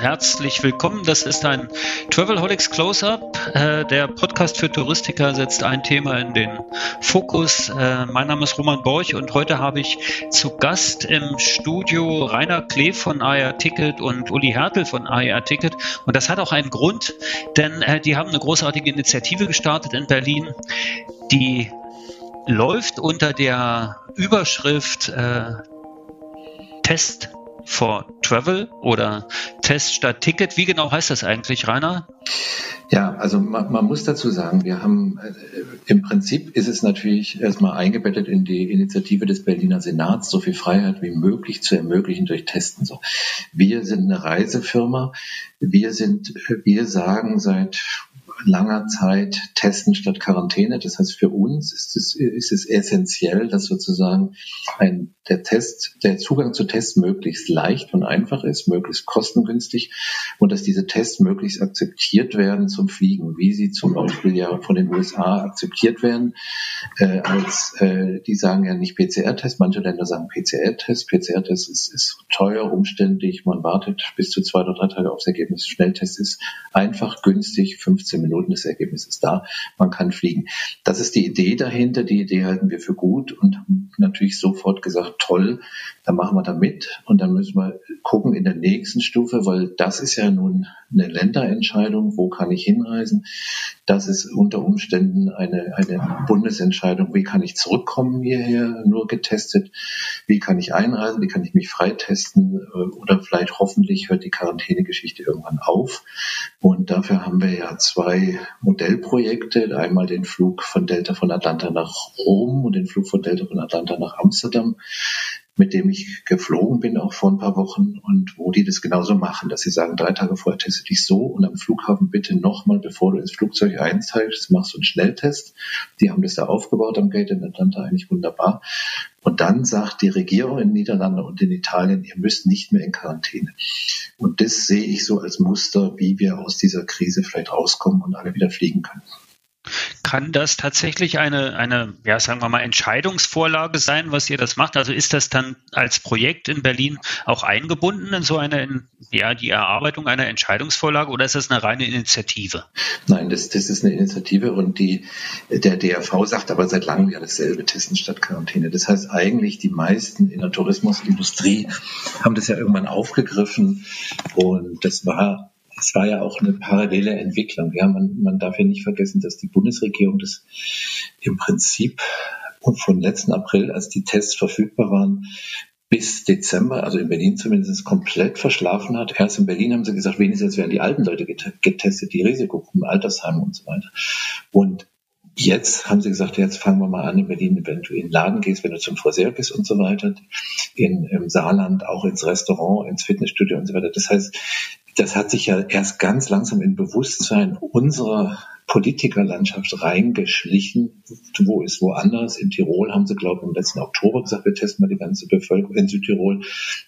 herzlich willkommen. Das ist ein Travelholics Close-Up. Äh, der Podcast für Touristiker setzt ein Thema in den Fokus. Äh, mein Name ist Roman Borch und heute habe ich zu Gast im Studio Rainer Klee von AR Ticket und Uli Hertel von AR Ticket. Und das hat auch einen Grund, denn äh, die haben eine großartige Initiative gestartet in Berlin, die läuft unter der Überschrift Test for Travel oder Test statt Ticket. Wie genau heißt das eigentlich, Rainer? Ja, also man, man muss dazu sagen, wir haben äh, im Prinzip ist es natürlich erstmal eingebettet in die Initiative des Berliner Senats, so viel Freiheit wie möglich zu ermöglichen durch Testen. So, wir sind eine Reisefirma. Wir sind, wir sagen seit langer Zeit testen statt Quarantäne. Das heißt, für uns ist es, ist es essentiell, dass sozusagen ein, der Test, der Zugang zu Tests möglichst leicht und einfach ist, möglichst kostengünstig und dass diese Tests möglichst akzeptiert werden zum Fliegen, wie sie zum Beispiel ja von den USA akzeptiert werden, äh, als äh, die sagen ja nicht PCR-Test, manche Länder sagen PCR-Test. PCR-Test ist, ist teuer, umständlich, man wartet bis zu zwei oder drei Tage aufs Ergebnis. Schnelltest ist einfach, günstig, 15 Minuten. Das Ergebnis ist da, man kann fliegen. Das ist die Idee dahinter, die Idee halten wir für gut und haben natürlich sofort gesagt, toll, dann machen wir da mit und dann müssen wir gucken in der nächsten Stufe, weil das ist ja nun eine Länderentscheidung, wo kann ich hinreisen. Das ist unter Umständen eine, eine Bundesentscheidung, wie kann ich zurückkommen hierher, nur getestet, wie kann ich einreisen, wie kann ich mich freitesten? Äh, oder vielleicht hoffentlich hört die Quarantänegeschichte irgendwann auf. Und dafür haben wir ja zwei Modellprojekte, einmal den Flug von Delta von Atlanta nach Rom und den Flug von Delta von Atlanta nach Amsterdam mit dem ich geflogen bin, auch vor ein paar Wochen, und wo die das genauso machen, dass sie sagen, drei Tage vorher teste dich so und am Flughafen bitte nochmal, bevor du ins Flugzeug einsteigst, machst du einen Schnelltest. Die haben das da aufgebaut am Gate in Atlanta, eigentlich wunderbar. Und dann sagt die Regierung in Niederlande und in Italien, ihr müsst nicht mehr in Quarantäne. Und das sehe ich so als Muster, wie wir aus dieser Krise vielleicht rauskommen und alle wieder fliegen können. Kann das tatsächlich eine, eine, ja, sagen wir mal, Entscheidungsvorlage sein, was ihr das macht? Also ist das dann als Projekt in Berlin auch eingebunden in so eine, ja, die Erarbeitung einer Entscheidungsvorlage oder ist das eine reine Initiative? Nein, das, das ist eine Initiative und die, der DRV sagt aber seit langem ja dasselbe, Testen statt Quarantäne. Das heißt eigentlich, die meisten in der Tourismusindustrie haben das ja irgendwann aufgegriffen und das war es war ja auch eine parallele Entwicklung. Ja, man, man darf ja nicht vergessen, dass die Bundesregierung das im Prinzip von letzten April, als die Tests verfügbar waren, bis Dezember, also in Berlin zumindest, komplett verschlafen hat. Erst in Berlin haben sie gesagt, wenigstens werden die alten Leute getestet, die Risikogruppen, Altersheime und so weiter. Und Jetzt haben sie gesagt, jetzt fangen wir mal an in Berlin, wenn du in den Laden gehst, wenn du zum Friseur bist und so weiter, in, im Saarland auch ins Restaurant, ins Fitnessstudio und so weiter. Das heißt, das hat sich ja erst ganz langsam in Bewusstsein unserer Politikerlandschaft reingeschlichen. Wo ist woanders? In Tirol haben sie, glaube ich, im letzten Oktober gesagt, wir testen mal die ganze Bevölkerung in Südtirol.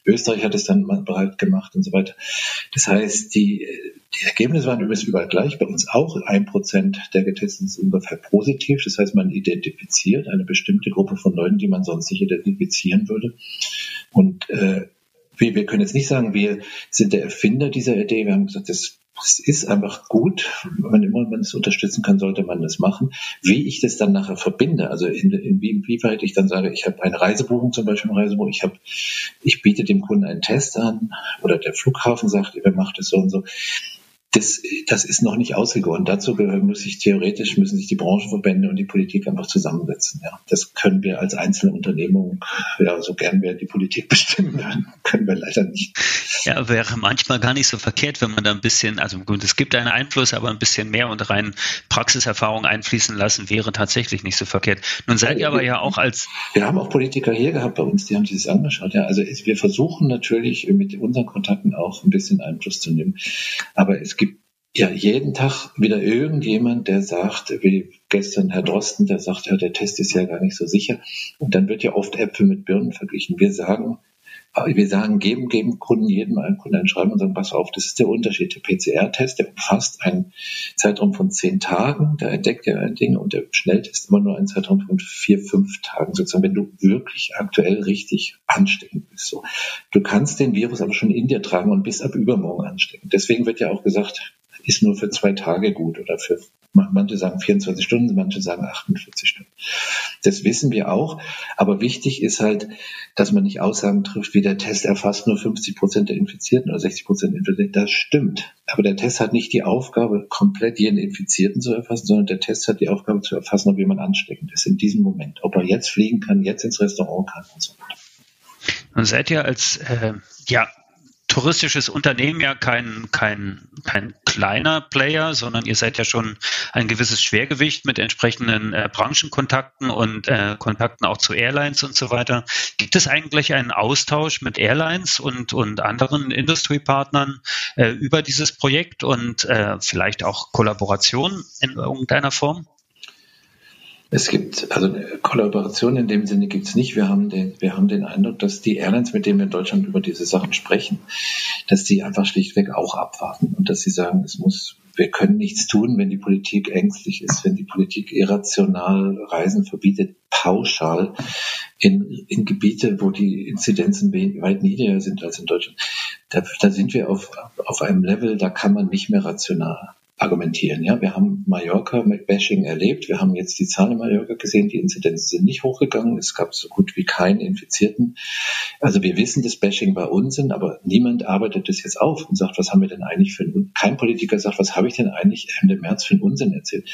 Österreich hat es dann bereit gemacht und so weiter. Das heißt, die, die Ergebnisse waren übrigens überall gleich. Bei uns auch ein Prozent der Getesteten ist ungefähr positiv. Das heißt, man identifiziert eine bestimmte Gruppe von Leuten, die man sonst nicht identifizieren würde. Und äh, wir, wir können jetzt nicht sagen, wir sind der Erfinder dieser Idee. Wir haben gesagt, das es ist einfach gut, wenn immer man es unterstützen kann, sollte man das machen. Wie ich das dann nachher verbinde, also in, in, inwieweit ich dann sage, ich habe eine Reisebuchung, zum Beispiel eine Reisebuchung, ich habe, ich biete dem Kunden einen Test an oder der Flughafen sagt, wer macht es so und so das, das ist noch nicht ausgegoren. Dazu muss sich theoretisch, müssen sich die Branchenverbände und die Politik einfach zusammensetzen. Ja. Das können wir als einzelne Unternehmung, ja, so gern wir die Politik bestimmen würden, können wir leider nicht. Ja, wäre manchmal gar nicht so verkehrt, wenn man da ein bisschen, also gut, es gibt einen Einfluss, aber ein bisschen mehr und rein Praxiserfahrung einfließen lassen, wäre tatsächlich nicht so verkehrt. Nun seid ihr aber ja auch als. Wir haben auch Politiker hier gehabt bei uns, die haben sich das angeschaut. Ja, also wir versuchen natürlich mit unseren Kontakten auch ein bisschen Einfluss zu nehmen. Aber es ja, jeden Tag wieder irgendjemand, der sagt, wie gestern Herr Drosten, der sagt, ja, der Test ist ja gar nicht so sicher. Und dann wird ja oft Äpfel mit Birnen verglichen. Wir sagen, wir sagen, geben, geben Kunden jedem einen Kunden ein Schreiben und sagen, pass auf, das ist der Unterschied. Der PCR-Test, der umfasst einen Zeitraum von zehn Tagen, da entdeckt er ein Ding und der Schnelltest immer nur einen Zeitraum von vier, fünf Tagen, sozusagen, wenn du wirklich aktuell richtig ansteckend bist. So. Du kannst den Virus aber schon in dir tragen und bis ab übermorgen anstecken. Deswegen wird ja auch gesagt, ist nur für zwei Tage gut oder für manche sagen 24 Stunden, manche sagen 48 Stunden. Das wissen wir auch. Aber wichtig ist halt, dass man nicht Aussagen trifft, wie der Test erfasst nur 50 Prozent der Infizierten oder 60 Prozent der Infizierten. Das stimmt. Aber der Test hat nicht die Aufgabe, komplett jeden Infizierten zu erfassen, sondern der Test hat die Aufgabe zu erfassen, ob jemand ansteckend ist in diesem Moment. Ob er jetzt fliegen kann, jetzt ins Restaurant kann und so weiter. Und seid ihr als äh, ja, touristisches Unternehmen ja kein, kein, kein kleiner Player, sondern ihr seid ja schon ein gewisses Schwergewicht mit entsprechenden äh, Branchenkontakten und äh, Kontakten auch zu Airlines und so weiter. Gibt es eigentlich einen Austausch mit Airlines und, und anderen Industriepartnern äh, über dieses Projekt und äh, vielleicht auch Kollaboration in irgendeiner Form? Es gibt, also Kollaboration in dem Sinne gibt es nicht. Wir haben, den, wir haben den Eindruck, dass die Airlines, mit denen wir in Deutschland über diese Sachen sprechen, dass die einfach schlichtweg auch abwarten und dass sie sagen, es muss, wir können nichts tun, wenn die Politik ängstlich ist, wenn die Politik irrational Reisen verbietet, pauschal in, in Gebiete, wo die Inzidenzen weit niedriger sind als in Deutschland. Da, da sind wir auf, auf einem Level, da kann man nicht mehr rational argumentieren. Ja, wir haben Mallorca mit Bashing erlebt. Wir haben jetzt die Zahlen in Mallorca gesehen. Die Inzidenzen sind nicht hochgegangen. Es gab so gut wie keinen Infizierten. Also wir wissen, dass Bashing bei uns sind, aber niemand arbeitet das jetzt auf und sagt, was haben wir denn eigentlich für ein, kein Politiker sagt, was habe ich denn eigentlich Ende März für einen Unsinn erzählt?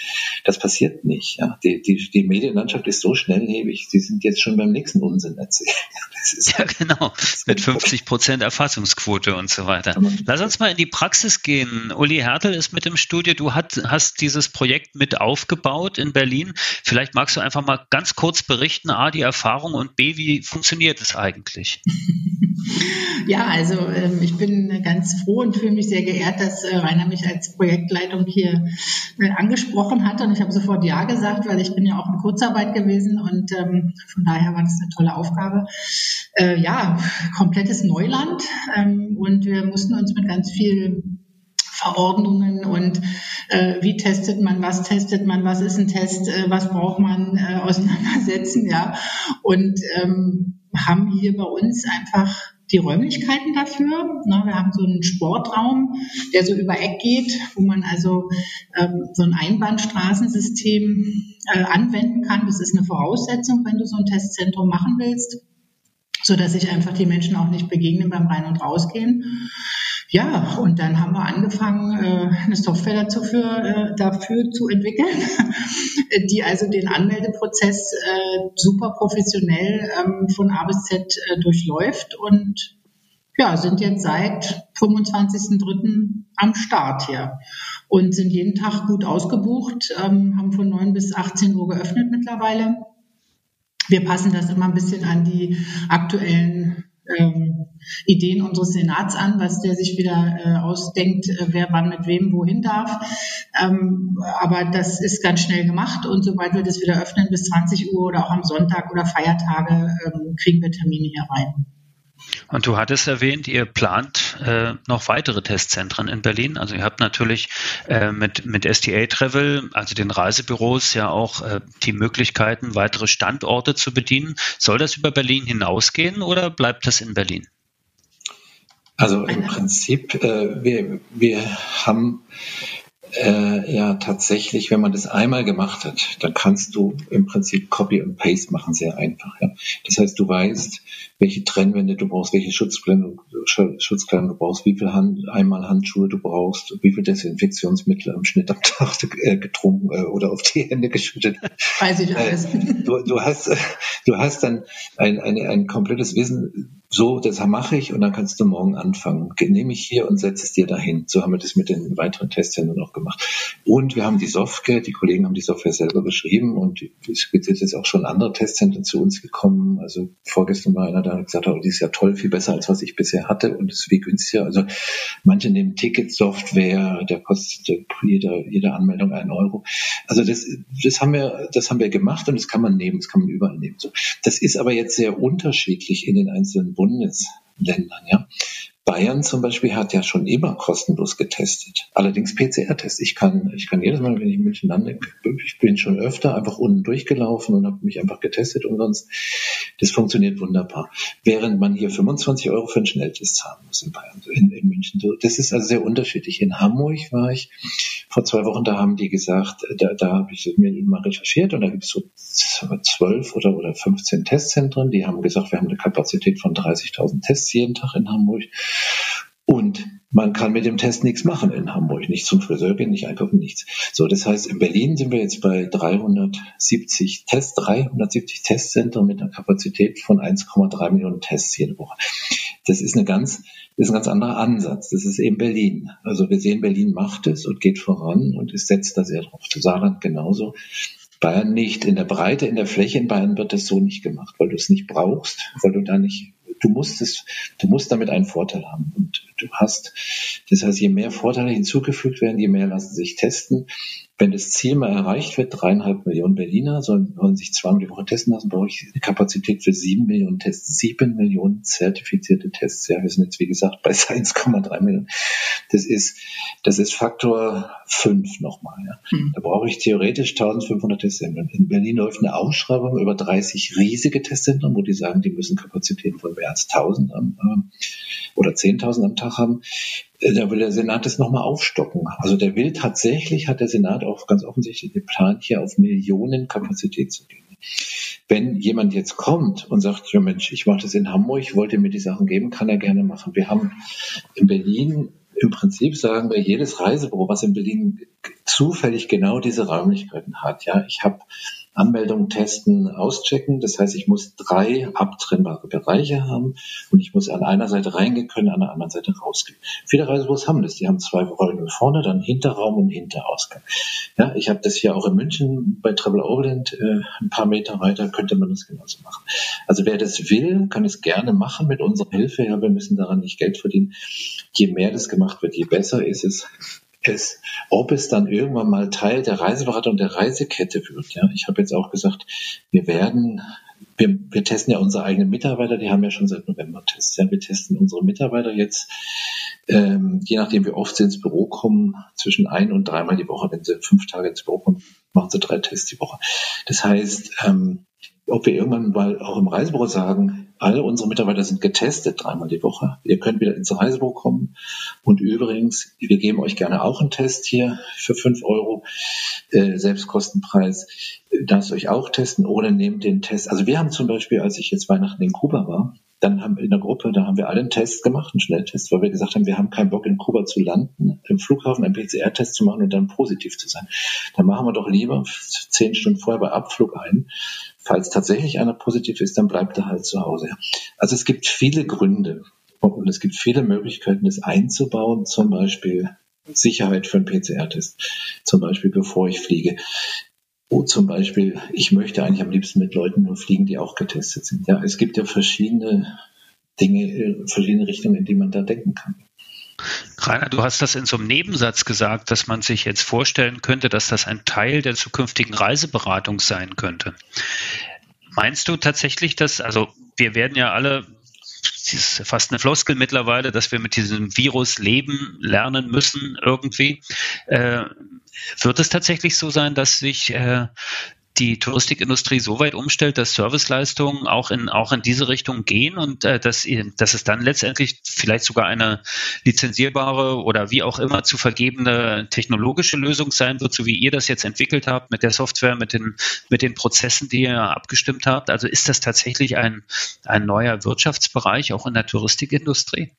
Das passiert nicht. Ja, die, die, die Medienlandschaft ist so schnelllebig. Sie sind jetzt schon beim nächsten Unsinn erzählt. ja, genau. Mit 50 Prozent Erfassungsquote und so weiter. Lass uns mal in die Praxis gehen. Uli Hertel ist mit dem Studium Studie. Du hat, hast dieses Projekt mit aufgebaut in Berlin. Vielleicht magst du einfach mal ganz kurz berichten, A, die Erfahrung und B, wie funktioniert es eigentlich? Ja, also ähm, ich bin ganz froh und fühle mich sehr geehrt, dass äh, Rainer mich als Projektleitung hier äh, angesprochen hat. Und ich habe sofort Ja gesagt, weil ich bin ja auch in Kurzarbeit gewesen und ähm, von daher war das eine tolle Aufgabe. Äh, ja, komplettes Neuland ähm, und wir mussten uns mit ganz viel Verordnungen und äh, wie testet man, was testet man, was ist ein Test, äh, was braucht man äh, auseinandersetzen, ja. Und ähm, haben hier bei uns einfach die Räumlichkeiten dafür. Ne, wir haben so einen Sportraum, der so über Eck geht, wo man also ähm, so ein Einbahnstraßensystem äh, anwenden kann. Das ist eine Voraussetzung, wenn du so ein Testzentrum machen willst, so dass sich einfach die Menschen auch nicht begegnen beim Rein- und Rausgehen. Ja, und dann haben wir angefangen, äh, eine Software dazu für, äh, dafür zu entwickeln, die also den Anmeldeprozess äh, super professionell ähm, von A bis Z durchläuft und ja, sind jetzt seit 25.03. am Start hier und sind jeden Tag gut ausgebucht, ähm, haben von 9 bis 18 Uhr geöffnet mittlerweile. Wir passen das immer ein bisschen an die aktuellen ähm, Ideen unseres Senats an, was der sich wieder äh, ausdenkt, äh, wer wann mit wem wohin darf. Ähm, aber das ist ganz schnell gemacht und sobald wir das wieder öffnen bis 20 Uhr oder auch am Sonntag oder Feiertage, ähm, kriegen wir Termine hier rein. Und du hattest erwähnt, ihr plant äh, noch weitere Testzentren in Berlin. Also ihr habt natürlich äh, mit, mit STA Travel, also den Reisebüros, ja auch äh, die Möglichkeiten, weitere Standorte zu bedienen. Soll das über Berlin hinausgehen oder bleibt das in Berlin? Also im Prinzip, äh, wir, wir haben äh, ja tatsächlich, wenn man das einmal gemacht hat, dann kannst du im Prinzip Copy und Paste machen, sehr einfach. Ja. Das heißt, du weißt, welche Trennwände du brauchst, welche Schutzkleidung, Schutzkleidung du brauchst, wie viel Hand, einmal Handschuhe du brauchst, wie viel Desinfektionsmittel am Schnitt am Tag äh, getrunken äh, oder auf die Hände geschüttet. Weiß ich alles. Äh, du, du, hast, du hast dann ein, ein, ein komplettes Wissen so, das mache ich und dann kannst du morgen anfangen. Nehme ich hier und setze es dir dahin. So haben wir das mit den weiteren Testzentren auch gemacht. Und wir haben die Software, die Kollegen haben die Software selber geschrieben und es gibt jetzt auch schon andere Testzentren zu uns gekommen. Also vorgestern war einer da, gesagt oh, die ist ja toll, viel besser als was ich bisher hatte und ist viel günstiger. Also manche nehmen Ticket-Software, der kostet jede, jede Anmeldung einen Euro. Also das, das haben wir, das haben wir gemacht und das kann man nehmen, das kann man überall nehmen. So. Das ist aber jetzt sehr unterschiedlich in den einzelnen Bundesländern. Ja. Bayern zum Beispiel hat ja schon immer kostenlos getestet. Allerdings PCR-Test. Ich kann, ich kann jedes Mal, wenn ich in München lande, ich bin schon öfter einfach unten durchgelaufen und habe mich einfach getestet und sonst. Das funktioniert wunderbar. Während man hier 25 Euro für einen Schnelltest zahlen muss in Bayern, in, in München. Das ist also sehr unterschiedlich. In Hamburg war ich vor zwei Wochen, da haben die gesagt, da, da habe ich mir mal recherchiert und da gibt es so zwölf oder, oder 15 Testzentren. Die haben gesagt, wir haben eine Kapazität von 30.000 Tests jeden Tag in Hamburg. Und man kann mit dem Test nichts machen in Hamburg. Nicht zum Friseur gehen, nicht einkaufen, nichts. So, das heißt, in Berlin sind wir jetzt bei 370 Tests, 370 Testzentren mit einer Kapazität von 1,3 Millionen Tests jede Woche. Das ist eine ganz, das ist ein ganz anderer Ansatz. Das ist eben Berlin. Also wir sehen, Berlin macht es und geht voran und es setzt da sehr drauf. Saarland genauso. Bayern nicht. In der Breite, in der Fläche in Bayern wird das so nicht gemacht, weil du es nicht brauchst, weil du da nicht du musst es, du musst damit einen Vorteil haben. Und du hast, das heißt, je mehr Vorteile hinzugefügt werden, je mehr lassen sich testen. Wenn das Ziel mal erreicht wird, dreieinhalb Millionen Berliner sollen, sollen sich zweimal die Woche testen lassen, brauche ich eine Kapazität für sieben Millionen Tests, sieben Millionen zertifizierte Tests. Ja, wir sind jetzt, wie gesagt, bei 1,3 Millionen. Das ist, das ist Faktor fünf nochmal. Ja. Mhm. Da brauche ich theoretisch 1500 Testzentren. In Berlin läuft eine Ausschreibung über 30 riesige Testzentren, wo die sagen, die müssen Kapazitäten von mehr als 1000 am, äh, oder 10.000 am Tag haben. Äh, da will der Senat das nochmal aufstocken. Also der will tatsächlich, hat der Senat auch ganz offensichtlich geplant, hier auf Millionen Kapazität zu gehen. Wenn jemand jetzt kommt und sagt, ja Mensch, ich mache das in Hamburg, wollte mir die Sachen geben, kann er gerne machen. Wir haben in Berlin im Prinzip sagen wir, jedes Reisebüro, was in Berlin zufällig genau diese Räumlichkeiten hat. Ja, ich habe Anmeldung, Testen, Auschecken. Das heißt, ich muss drei abtrennbare Bereiche haben und ich muss an einer Seite reingehen können, an der anderen Seite rausgehen. Viele Reisebüros haben das. Die haben zwei Räume vorne, dann Hinterraum und Hinterausgang. Ja, ich habe das hier auch in München bei Travel Overland äh, ein paar Meter weiter könnte man das genauso machen. Also wer das will, kann es gerne machen mit unserer Hilfe. Ja, wir müssen daran nicht Geld verdienen. Je mehr das gemacht wird, je besser ist es es, ob es dann irgendwann mal Teil der Reiseberatung der Reisekette wird. Ja, ich habe jetzt auch gesagt, wir werden wir, wir testen ja unsere eigenen Mitarbeiter, die haben ja schon seit November Tests. Ja, wir testen unsere Mitarbeiter jetzt, ähm, je nachdem wie oft sie ins Büro kommen, zwischen ein und dreimal die Woche. Wenn sie fünf Tage ins Büro kommen, machen sie drei Tests die Woche. Das heißt, ähm, ob wir irgendwann mal auch im Reisebüro sagen, alle unsere Mitarbeiter sind getestet dreimal die Woche. Ihr könnt wieder ins Reisebuch kommen. Und übrigens, wir geben euch gerne auch einen Test hier für fünf Euro, äh, Selbstkostenpreis. Lasst euch auch testen oder nehmt den Test. Also wir haben zum Beispiel, als ich jetzt Weihnachten in Kuba war, dann haben in der Gruppe, da haben wir alle einen Test gemacht, einen Schnelltest, weil wir gesagt haben, wir haben keinen Bock in Kuba zu landen, im Flughafen einen PCR-Test zu machen und dann positiv zu sein. Dann machen wir doch lieber zehn Stunden vorher bei Abflug ein. Falls tatsächlich einer positiv ist, dann bleibt er halt zu Hause. Also es gibt viele Gründe und es gibt viele Möglichkeiten, das einzubauen, zum Beispiel Sicherheit für einen PCR-Test, zum Beispiel bevor ich fliege. Oh, zum Beispiel, ich möchte eigentlich am liebsten mit Leuten nur fliegen, die auch getestet sind. Ja, es gibt ja verschiedene Dinge, äh, verschiedene Richtungen, in die man da denken kann. Rainer, du hast das in so einem Nebensatz gesagt, dass man sich jetzt vorstellen könnte, dass das ein Teil der zukünftigen Reiseberatung sein könnte. Meinst du tatsächlich, dass, also wir werden ja alle das ist fast eine Floskel mittlerweile, dass wir mit diesem Virus leben lernen müssen irgendwie. Äh, wird es tatsächlich so sein, dass sich äh, die Touristikindustrie so weit umstellt, dass Serviceleistungen auch in, auch in diese Richtung gehen und äh, dass, dass es dann letztendlich vielleicht sogar eine lizenzierbare oder wie auch immer zu vergebene technologische Lösung sein wird, so wie ihr das jetzt entwickelt habt mit der Software, mit den, mit den Prozessen, die ihr abgestimmt habt. Also ist das tatsächlich ein, ein neuer Wirtschaftsbereich auch in der Touristikindustrie?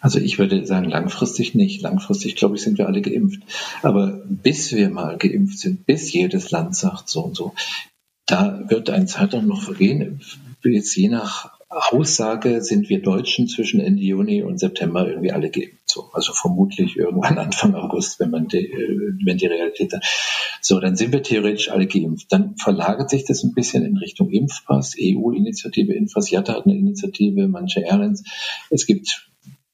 Also ich würde sagen, langfristig nicht. Langfristig, glaube ich, sind wir alle geimpft. Aber bis wir mal geimpft sind, bis jedes Land sagt so und so, da wird ein Zeitraum noch vergehen. Jetzt je nach Aussage sind wir Deutschen zwischen Ende Juni und September irgendwie alle geimpft. So, also vermutlich irgendwann Anfang August, wenn man die, äh, wenn die Realität dann. So, dann sind wir theoretisch alle geimpft. Dann verlagert sich das ein bisschen in Richtung Impfpass, EU-Initiative, Impfpass, Jatta hat eine Initiative, manche Airlines. Es gibt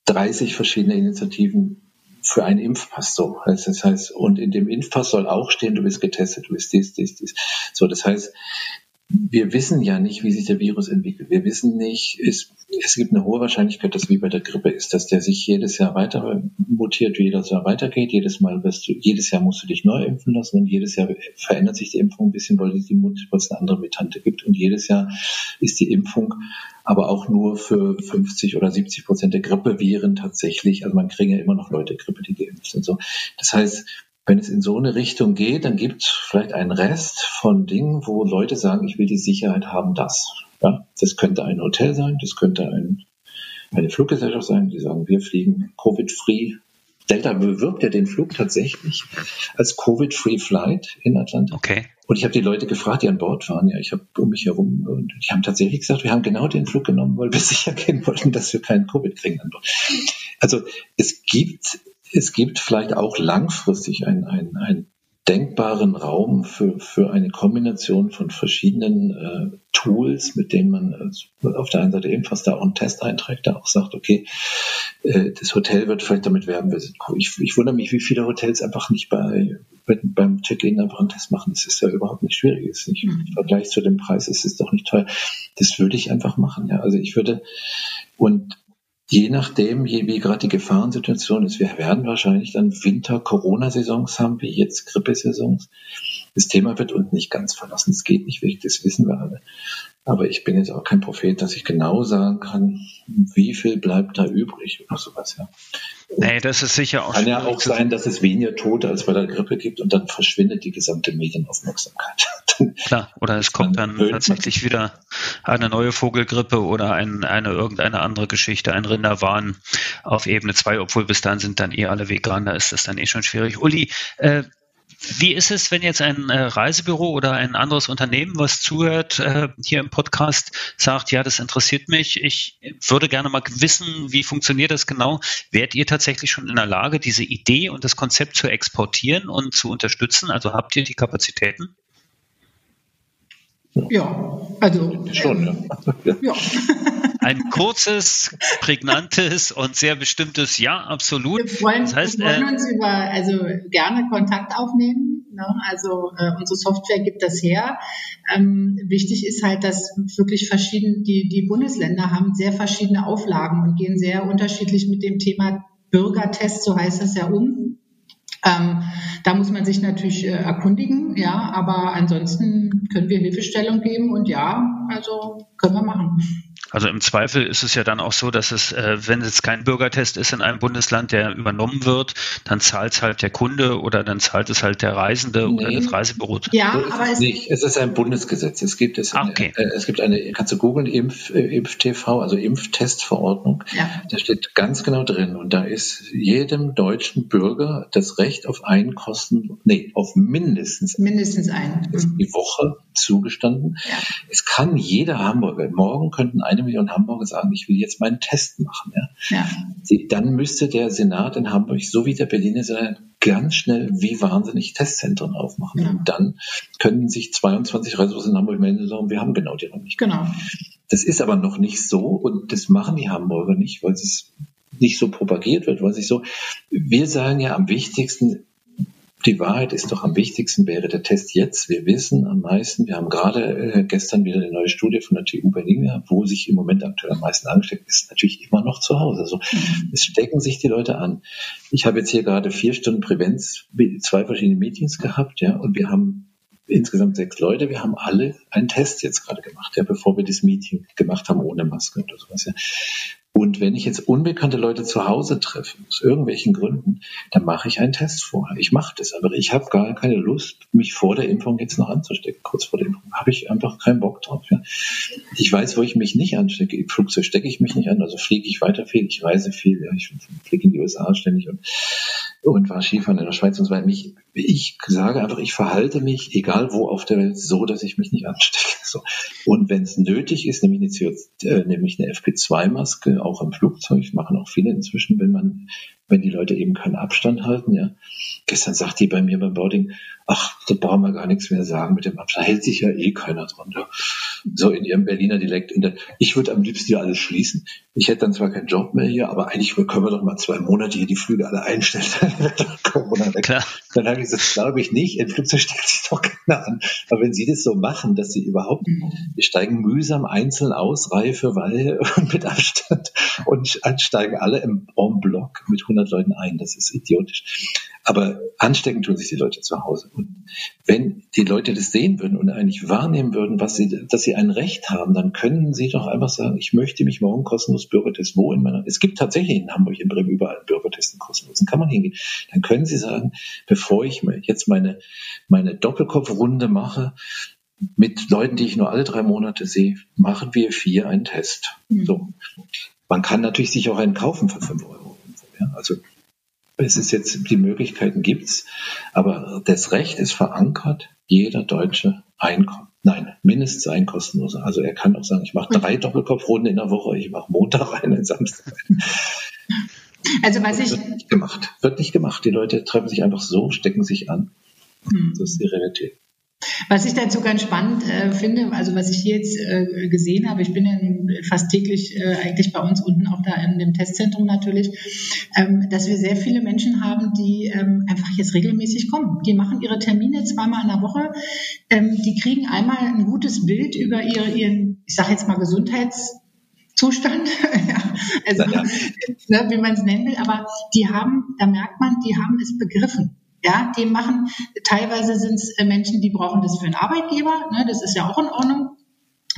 30 verschiedene Initiativen für einen Impfpass. So, das heißt, und in dem Impfpass soll auch stehen, du bist getestet, du bist dies, dies, dies. So, das heißt, wir wissen ja nicht, wie sich der Virus entwickelt. Wir wissen nicht, es, es gibt eine hohe Wahrscheinlichkeit, dass wie bei der Grippe ist, dass der sich jedes Jahr weiter mutiert, wie jedes Jahr weitergeht. Jedes Mal wirst du, jedes Jahr musst du dich neu impfen lassen und jedes Jahr verändert sich die Impfung ein bisschen, weil es, die, weil es eine andere Mutante gibt. Und jedes Jahr ist die Impfung aber auch nur für 50 oder 70 Prozent der Grippeviren tatsächlich. Also man kriegen ja immer noch Leute Grippe, die geimpft sind. So, das heißt, wenn es in so eine Richtung geht, dann gibt es vielleicht einen Rest von Dingen, wo Leute sagen, ich will die Sicherheit haben, das. Ja, das könnte ein Hotel sein, das könnte ein, eine Fluggesellschaft sein, die sagen, wir fliegen Covid-free. Delta bewirbt ja den Flug tatsächlich als Covid-free Flight in Atlanta. Okay. Und ich habe die Leute gefragt, die an Bord waren. Ja, ich habe um mich herum und die haben tatsächlich gesagt, wir haben genau den Flug genommen, weil wir sicher gehen wollten, dass wir keinen Covid kriegen an Bord. Also es gibt es gibt vielleicht auch langfristig einen, einen, einen denkbaren Raum für, für eine Kombination von verschiedenen äh, Tools, mit denen man äh, auf der einen Seite ebenfalls da auch einen Test einträgt, da auch sagt, okay, äh, das Hotel wird vielleicht damit werben, wir sind cool. Ich, ich wundere mich, wie viele Hotels einfach nicht bei, beim Check-in einfach einen Test machen. Das ist ja überhaupt nicht schwierig. ist nicht, mhm. Im Vergleich zu dem Preis ist es doch nicht teuer. Das würde ich einfach machen, ja. Also ich würde, und Je nachdem, je, wie gerade die Gefahrensituation ist, wir werden wahrscheinlich dann Winter-Corona-Saisons haben, wie jetzt Grippesaisons. Das Thema wird uns nicht ganz verlassen. Es geht nicht weg, das wissen wir alle. Aber ich bin jetzt auch kein Prophet, dass ich genau sagen kann, wie viel bleibt da übrig oder sowas, ja. Nee, das ist sicher auch. Kann ja auch sein, dass es weniger Tote als bei der Grippe gibt und dann verschwindet die gesamte Medienaufmerksamkeit. Klar, oder es kommt dann tatsächlich wieder eine neue Vogelgrippe oder ein, eine irgendeine andere Geschichte, ein Rinderwahn auf Ebene 2, obwohl bis dann sind dann eh alle vegan, da ist das dann eh schon schwierig. Uli, äh, wie ist es, wenn jetzt ein äh, Reisebüro oder ein anderes Unternehmen, was zuhört äh, hier im Podcast, sagt, ja, das interessiert mich, ich würde gerne mal wissen, wie funktioniert das genau? Wärt ihr tatsächlich schon in der Lage, diese Idee und das Konzept zu exportieren und zu unterstützen? Also habt ihr die Kapazitäten? Ja, also schon. Ähm, ja. ja. Ein kurzes, prägnantes und sehr bestimmtes Ja, absolut. Wir freuen, das heißt, wir freuen äh, uns über, also gerne Kontakt aufnehmen. Ne? Also äh, unsere Software gibt das her. Ähm, wichtig ist halt, dass wirklich verschiedene, die, die Bundesländer haben sehr verschiedene Auflagen und gehen sehr unterschiedlich mit dem Thema Bürgertest, so heißt das ja um. Ähm, da muss man sich natürlich äh, erkundigen, ja, aber ansonsten können wir Hilfestellung geben und ja, also können wir machen. Also im Zweifel ist es ja dann auch so, dass es, äh, wenn es kein Bürgertest ist in einem Bundesland, der übernommen wird, dann zahlt es halt der Kunde oder dann zahlt es halt der Reisende nee. oder das Reisebüro. Ja, aber es, nicht. es ist ein Bundesgesetz. Es gibt es, ah, okay. äh, es gibt eine, kannst du googeln, Impf, äh, Impf-TV, also Impftestverordnung. Ja. Da steht ganz genau drin und da ist jedem deutschen Bürger das Recht auf einen Kosten, nee, auf mindestens mindestens einen die Woche zugestanden. Ja. Es kann jeder Hamburger, morgen könnten eine Million Hamburger sagen, ich will jetzt meinen Test machen. Ja? ja. Die, dann müsste der Senat in Hamburg, so wie der Berliner Senat, ganz schnell wie wahnsinnig Testzentren aufmachen. Ja. Und dann können sich 22 Reisebusse in Hamburg melden und sagen, wir haben genau die nicht. Genau. Das ist aber noch nicht so und das machen die Hamburger nicht, weil es nicht so propagiert wird, weil sich so, wir sagen ja am wichtigsten, die Wahrheit ist doch am wichtigsten, wäre der Test jetzt. Wir wissen am meisten, wir haben gerade äh, gestern wieder eine neue Studie von der TU Berlin gehabt, wo sich im Moment aktuell am meisten angesteckt ist, natürlich immer noch zu Hause. Also mhm. es stecken sich die Leute an. Ich habe jetzt hier gerade vier Stunden Prävenz, zwei verschiedene Meetings gehabt, ja, und wir haben insgesamt sechs Leute. Wir haben alle einen Test jetzt gerade gemacht, ja, bevor wir das Meeting gemacht haben ohne Maske oder sowas. Ja. Und wenn ich jetzt unbekannte Leute zu Hause treffe, aus irgendwelchen Gründen, dann mache ich einen Test vorher. Ich mache das, aber ich habe gar keine Lust, mich vor der Impfung jetzt noch anzustecken. Kurz vor der Impfung habe ich einfach keinen Bock drauf. Ja. ich weiß, wo ich mich nicht anstecke. Im Flugzeug stecke ich mich nicht an, also fliege ich weiter viel, ich reise viel, ja, ich fliege in die USA ständig und, und war Skifahren in der Schweiz und so weiter. Ich, ich sage einfach, ich verhalte mich, egal wo auf der Welt, so, dass ich mich nicht anstecke. So. Und wenn es nötig ist, nämlich eine, äh, eine FP2-Maske, auch im Flugzeug, machen auch viele inzwischen, wenn man wenn die Leute eben keinen Abstand halten. Ja. Gestern sagt die bei mir beim Boarding, ach, da brauchen wir gar nichts mehr sagen mit dem Abstand. Hält sich ja eh keiner drunter. So in ihrem Berliner Dialekt. Ich würde am liebsten hier alles schließen. Ich hätte dann zwar keinen Job mehr hier, aber eigentlich können wir doch mal zwei Monate hier die Flüge alle einstellen. Corona weg. Klar. Dann habe ich gesagt, glaube ich nicht. Im Flugzeug steckt sich doch keiner an. Aber wenn Sie das so machen, dass Sie überhaupt, wir steigen mühsam einzeln aus, Reihe für Reihe mit Abstand und steigen alle im En Bloc mit 100 Leuten ein. Das ist idiotisch. Aber anstecken tun sich die Leute zu Hause. Und wenn die Leute das sehen würden und eigentlich wahrnehmen würden, was sie, dass sie ein Recht haben, dann können sie doch einfach sagen, ich möchte mich morgen kostenlos Bürgertesten. Wo in meiner, es gibt tatsächlich in Hamburg, in Bremen überall Bürgertesten kostenlos. Dann kann man hingehen. Dann können sie sagen, bevor ich jetzt meine, meine Doppelkopfrunde mache, mit Leuten, die ich nur alle drei Monate sehe, machen wir vier einen Test. Mhm. So. Man kann natürlich sich auch einen kaufen für fünf Euro. Ja, also es ist jetzt, die Möglichkeiten gibt's, aber das Recht ist verankert, jeder Deutsche Einkommen. Nein, mindestens ein kostenloser. Also er kann auch sagen, ich mache drei Doppelkopfrunden in der Woche, ich mache Montag einen, Samstag einen. Also was ich. Wird nicht gemacht. Wird nicht gemacht. Die Leute treffen sich einfach so, stecken sich an. Hm. Das ist die Realität. Was ich dazu ganz spannend äh, finde, also was ich hier jetzt äh, gesehen habe, ich bin ja fast täglich äh, eigentlich bei uns unten auch da in dem Testzentrum natürlich, ähm, dass wir sehr viele Menschen haben, die ähm, einfach jetzt regelmäßig kommen. Die machen ihre Termine zweimal in der Woche, ähm, die kriegen einmal ein gutes Bild über ihre, ihren, ich sage jetzt mal Gesundheits Zustand, ja, also ja. Ne, wie man es nennen will, aber die haben, da merkt man, die haben es begriffen. Ja, die machen, teilweise sind es äh, Menschen, die brauchen das für einen Arbeitgeber, ne, das ist ja auch in Ordnung.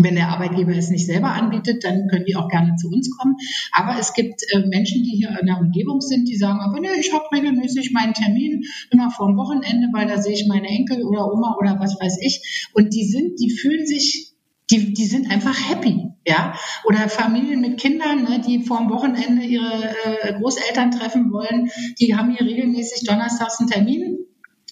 Wenn der Arbeitgeber es nicht selber anbietet, dann können die auch gerne zu uns kommen. Aber es gibt äh, Menschen, die hier in der Umgebung sind, die sagen, aber ne, ich habe regelmäßig meinen Termin immer vor dem Wochenende, weil da sehe ich meine Enkel oder Oma oder was weiß ich. Und die sind, die fühlen sich die, die sind einfach happy, ja. Oder Familien mit Kindern, ne, die vor dem Wochenende ihre äh, Großeltern treffen wollen, die haben hier regelmäßig donnerstags einen Termin.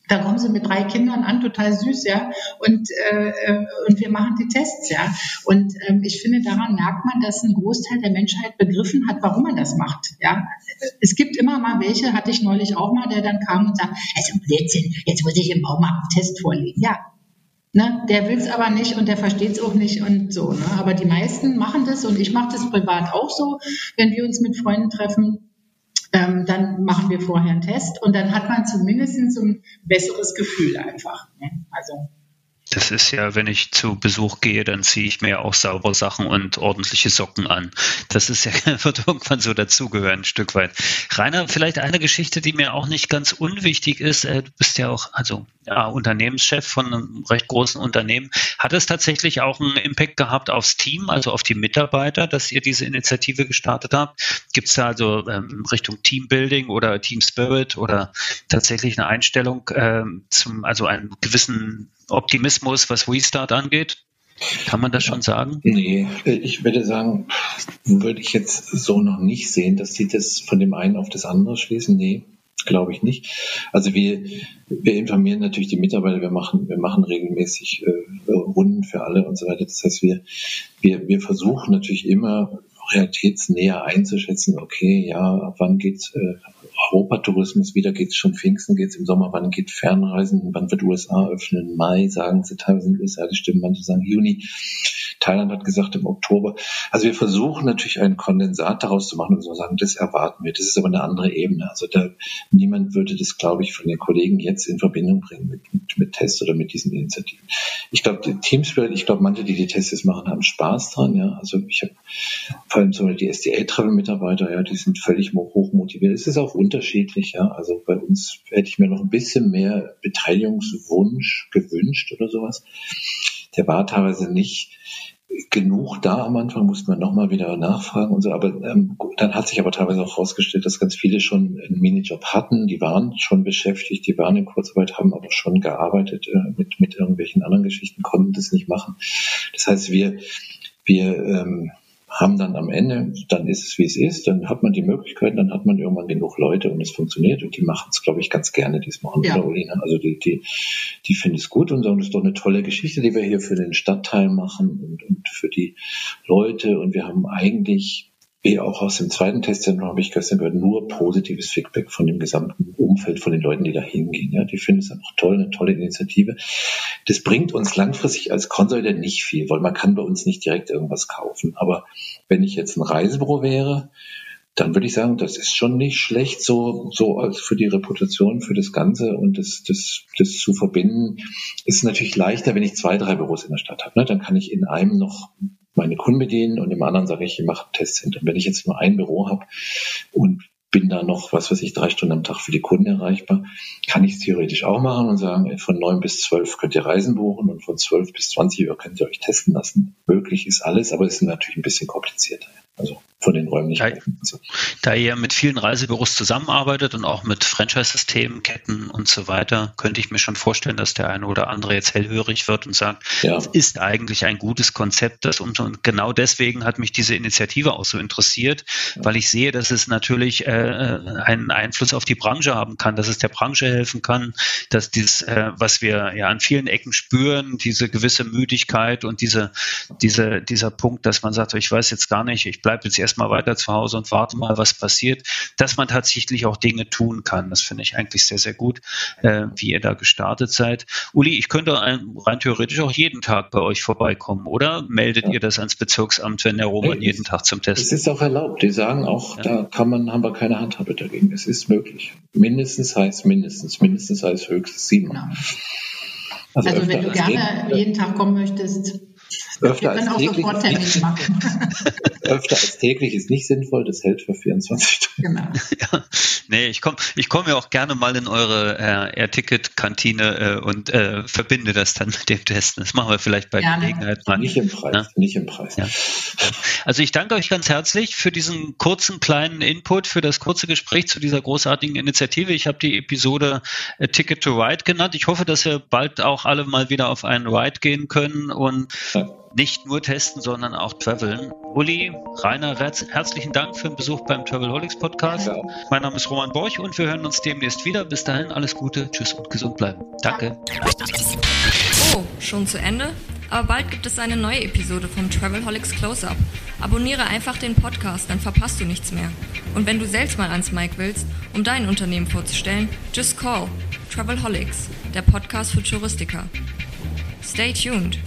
Da kommen sie mit drei Kindern an, total süß, ja. Und, äh, äh, und wir machen die Tests, ja. Und ähm, ich finde, daran merkt man, dass ein Großteil der Menschheit begriffen hat, warum man das macht, ja. Es gibt immer mal welche, hatte ich neulich auch mal, der dann kam und sagt, also Blödsinn, jetzt muss ich im Baumarkt einen Test vorlegen. Ja, Ne, der will es aber nicht und der versteht es auch nicht und so. Ne? Aber die meisten machen das und ich mache das privat auch so. Wenn wir uns mit Freunden treffen, ähm, dann machen wir vorher einen Test und dann hat man zumindest ein besseres Gefühl einfach. Ne? Also das ist ja, wenn ich zu Besuch gehe, dann ziehe ich mir auch saubere Sachen und ordentliche Socken an. Das ist ja, wird irgendwann so dazugehören, ein Stück weit. Rainer, vielleicht eine Geschichte, die mir auch nicht ganz unwichtig ist. Äh, du bist ja auch, also, ja, Unternehmenschef von einem recht großen Unternehmen. Hat es tatsächlich auch einen Impact gehabt aufs Team, also auf die Mitarbeiter, dass ihr diese Initiative gestartet habt? Gibt es da also ähm, Richtung Teambuilding oder Team Spirit oder tatsächlich eine Einstellung ähm, zum, also einen gewissen Optimismus, was Restart angeht? Kann man das schon sagen? Nee, ich würde sagen, würde ich jetzt so noch nicht sehen, dass sie das von dem einen auf das andere schließen. Nee, glaube ich nicht. Also wir, wir informieren natürlich die Mitarbeiter, wir machen, wir machen regelmäßig äh, Runden für alle und so weiter. Das heißt, wir, wir, wir versuchen natürlich immer realitätsnäher einzuschätzen, okay, ja, ab wann geht's äh, Europatourismus wieder, geht's schon Pfingsten, geht's im Sommer, wann geht Fernreisen, wann wird USA öffnen, Mai, sagen sie teilweise in USA, die stimmen, manche sagen Juni. Thailand hat gesagt im Oktober. Also wir versuchen natürlich einen Kondensat daraus zu machen und so sagen, das erwarten wir. Das ist aber eine andere Ebene. Also da, niemand würde das, glaube ich, von den Kollegen jetzt in Verbindung bringen mit, mit, mit Tests oder mit diesen Initiativen. Ich glaube, die Team Spirit, ich glaube, manche, die die Tests machen, haben Spaß dran. Ja, also ich habe vor allem Beispiel die SDA-Travel-Mitarbeiter, ja, die sind völlig hoch motiviert. Es ist auch unterschiedlich, ja. Also bei uns hätte ich mir noch ein bisschen mehr Beteiligungswunsch gewünscht oder sowas. Der war teilweise nicht genug da am Anfang, musste man nochmal wieder nachfragen und so. Aber ähm, dann hat sich aber teilweise auch herausgestellt, dass ganz viele schon einen Minijob hatten, die waren schon beschäftigt, die waren in Kurzarbeit, haben aber schon gearbeitet äh, mit, mit irgendwelchen anderen Geschichten, konnten das nicht machen. Das heißt, wir wir ähm, haben dann am Ende, dann ist es wie es ist, dann hat man die Möglichkeit, dann hat man irgendwann genug Leute und es funktioniert und die machen es, glaube ich, ganz gerne diesmal. Ja. Olina. Also die, die, die finden es gut und sagen, das ist doch eine tolle Geschichte, die wir hier für den Stadtteil machen und, und für die Leute und wir haben eigentlich wie auch aus dem zweiten Testzentrum habe ich gestern gehört, nur positives Feedback von dem gesamten Umfeld, von den Leuten, die da hingehen. Ja, die finden es einfach toll, eine tolle Initiative. Das bringt uns langfristig als Konsolidär nicht viel, weil man kann bei uns nicht direkt irgendwas kaufen. Aber wenn ich jetzt ein Reisebüro wäre, dann würde ich sagen, das ist schon nicht schlecht, so, so als für die Reputation, für das Ganze und das, das, das zu verbinden, ist natürlich leichter, wenn ich zwei, drei Büros in der Stadt habe. Ne? Dann kann ich in einem noch meine Kunden bedienen und im anderen sage ich, ich mache ein Testcenter. Wenn ich jetzt nur ein Büro habe und bin da noch, was weiß ich, drei Stunden am Tag für die Kunden erreichbar, kann ich es theoretisch auch machen und sagen, von neun bis zwölf könnt ihr Reisen buchen und von zwölf bis zwanzig Uhr könnt ihr euch testen lassen. Möglich ist alles, aber es ist natürlich ein bisschen komplizierter. Also von den Räumlichkeiten. Da, da ihr mit vielen Reisebüros zusammenarbeitet und auch mit Franchise-Systemen, Ketten und so weiter, könnte ich mir schon vorstellen, dass der eine oder andere jetzt hellhörig wird und sagt, ja. es ist eigentlich ein gutes Konzept. Das und, und genau deswegen hat mich diese Initiative auch so interessiert, ja. weil ich sehe, dass es natürlich äh, einen Einfluss auf die Branche haben kann, dass es der Branche helfen kann, dass dieses, äh, was wir ja an vielen Ecken spüren, diese gewisse Müdigkeit und diese, diese, dieser Punkt, dass man sagt, ich weiß jetzt gar nicht, ich bleibe jetzt erstmal weiter zu Hause und warte mal, was passiert, dass man tatsächlich auch Dinge tun kann. Das finde ich eigentlich sehr, sehr gut, äh, wie ihr da gestartet seid. Uli, ich könnte rein theoretisch auch jeden Tag bei euch vorbeikommen, oder? Meldet ja. ihr das ans Bezirksamt, wenn der Roman hey, jeden Tag zum Testen Es ist auch erlaubt. Die sagen auch, ja. da kann man, haben wir keine Handhabe dagegen. Es ist möglich. Mindestens heißt mindestens, mindestens heißt höchstens sieben. Ja. Also, also wenn du gerne jeden Tag kommen möchtest, Öfter als, täglich, öfter als täglich ist nicht sinnvoll, das hält für 24 Stunden. Genau. Ja, nee, ich komme ich komm ja auch gerne mal in eure äh, Air-Ticket-Kantine äh, und äh, verbinde das dann mit dem Testen. Das machen wir vielleicht bei gerne. Gelegenheit mal. Nicht im Preis, ja? nicht im Preis. Ja. Also ich danke euch ganz herzlich für diesen kurzen kleinen Input, für das kurze Gespräch zu dieser großartigen Initiative. Ich habe die Episode äh, Ticket to Ride genannt. Ich hoffe, dass wir bald auch alle mal wieder auf einen Ride gehen können und ja nicht nur testen, sondern auch traveln. Uli, Rainer, herzlichen Dank für den Besuch beim Travelholics Podcast. Ja. Mein Name ist Roman Borch und wir hören uns demnächst wieder. Bis dahin alles Gute, tschüss und gesund bleiben. Danke. Oh, schon zu Ende? Aber bald gibt es eine neue Episode vom Travelholics Close-Up. Abonniere einfach den Podcast, dann verpasst du nichts mehr. Und wenn du selbst mal ans Mic willst, um dein Unternehmen vorzustellen, just call Travelholics, der Podcast für Touristiker. Stay tuned.